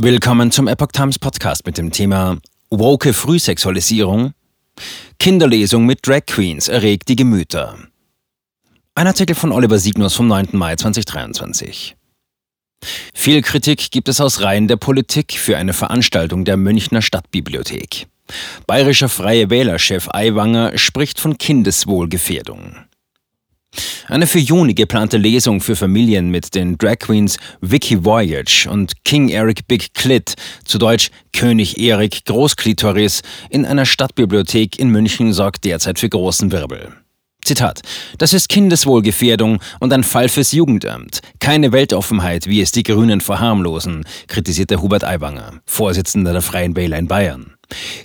Willkommen zum Epoch Times Podcast mit dem Thema Woke Frühsexualisierung. Kinderlesung mit Drag Queens erregt die Gemüter. Ein Artikel von Oliver Signus vom 9. Mai 2023. Viel Kritik gibt es aus Reihen der Politik für eine Veranstaltung der Münchner Stadtbibliothek. Bayerischer Freie Wählerchef Aiwanger spricht von Kindeswohlgefährdung. Eine für Juni geplante Lesung für Familien mit den Drag Queens Vicky Voyage und King Eric Big Clit, zu Deutsch König Erik Großklitoris, in einer Stadtbibliothek in München sorgt derzeit für großen Wirbel. Zitat. Das ist Kindeswohlgefährdung und ein Fall fürs Jugendamt. Keine Weltoffenheit, wie es die Grünen verharmlosen, kritisierte Hubert Aiwanger, Vorsitzender der Freien Wähler in Bayern.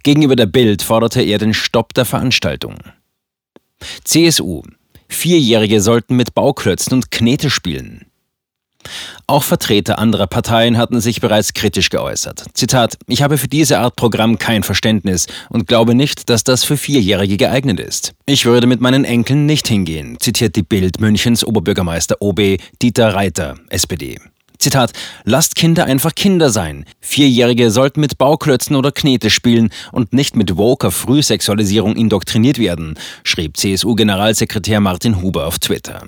Gegenüber der Bild forderte er den Stopp der Veranstaltung. CSU. Vierjährige sollten mit Bauklötzen und Knete spielen. Auch Vertreter anderer Parteien hatten sich bereits kritisch geäußert. Zitat, ich habe für diese Art Programm kein Verständnis und glaube nicht, dass das für Vierjährige geeignet ist. Ich würde mit meinen Enkeln nicht hingehen, zitiert die Bild Münchens Oberbürgermeister OB Dieter Reiter, SPD. Zitat, lasst Kinder einfach Kinder sein. Vierjährige sollten mit Bauklötzen oder Knete spielen und nicht mit woker Frühsexualisierung indoktriniert werden, schrieb CSU-Generalsekretär Martin Huber auf Twitter.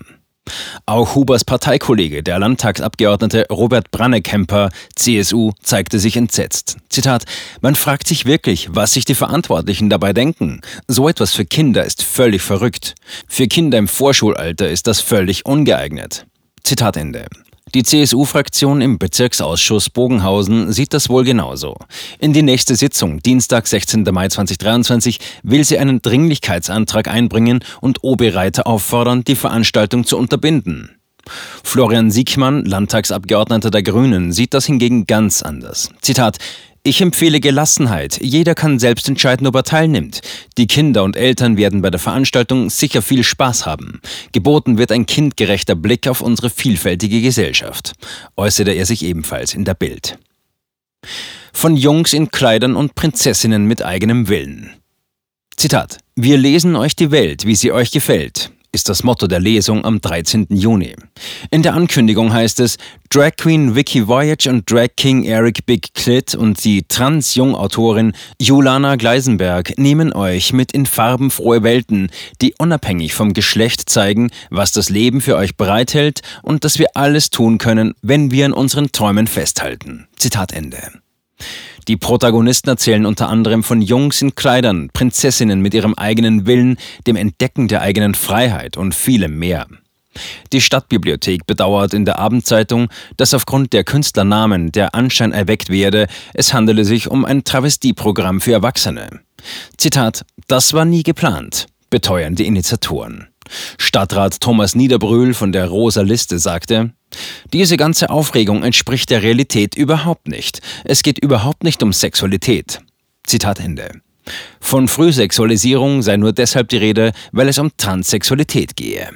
Auch Hubers Parteikollege, der Landtagsabgeordnete Robert Brannekemper, CSU, zeigte sich entsetzt. Zitat: Man fragt sich wirklich, was sich die Verantwortlichen dabei denken. So etwas für Kinder ist völlig verrückt. Für Kinder im Vorschulalter ist das völlig ungeeignet. Zitat Ende. Die CSU-Fraktion im Bezirksausschuss Bogenhausen sieht das wohl genauso. In die nächste Sitzung, Dienstag, 16. Mai 2023, will sie einen Dringlichkeitsantrag einbringen und OB-Reiter auffordern, die Veranstaltung zu unterbinden. Florian Siegmann, Landtagsabgeordneter der Grünen, sieht das hingegen ganz anders. Zitat ich empfehle Gelassenheit. Jeder kann selbst entscheiden, ob er teilnimmt. Die Kinder und Eltern werden bei der Veranstaltung sicher viel Spaß haben. Geboten wird ein kindgerechter Blick auf unsere vielfältige Gesellschaft, äußerte er sich ebenfalls in der Bild. Von Jungs in Kleidern und Prinzessinnen mit eigenem Willen. Zitat. Wir lesen euch die Welt, wie sie euch gefällt ist das Motto der Lesung am 13. Juni. In der Ankündigung heißt es, Drag Queen Vicky Voyage und Drag King Eric Big Clit und die Trans-Jung-Autorin Julana Gleisenberg nehmen euch mit in farbenfrohe Welten, die unabhängig vom Geschlecht zeigen, was das Leben für euch bereithält und dass wir alles tun können, wenn wir an unseren Träumen festhalten. Zitat Ende. Die Protagonisten erzählen unter anderem von Jungs in Kleidern, Prinzessinnen mit ihrem eigenen Willen, dem Entdecken der eigenen Freiheit und vielem mehr. Die Stadtbibliothek bedauert in der Abendzeitung, dass aufgrund der Künstlernamen der Anschein erweckt werde, es handele sich um ein Travestieprogramm für Erwachsene. Zitat, das war nie geplant, beteuern die Initiatoren. Stadtrat Thomas Niederbrühl von der Rosa Liste sagte, diese ganze Aufregung entspricht der Realität überhaupt nicht. Es geht überhaupt nicht um Sexualität. Zitat Ende. Von Frühsexualisierung sei nur deshalb die Rede, weil es um Transsexualität gehe.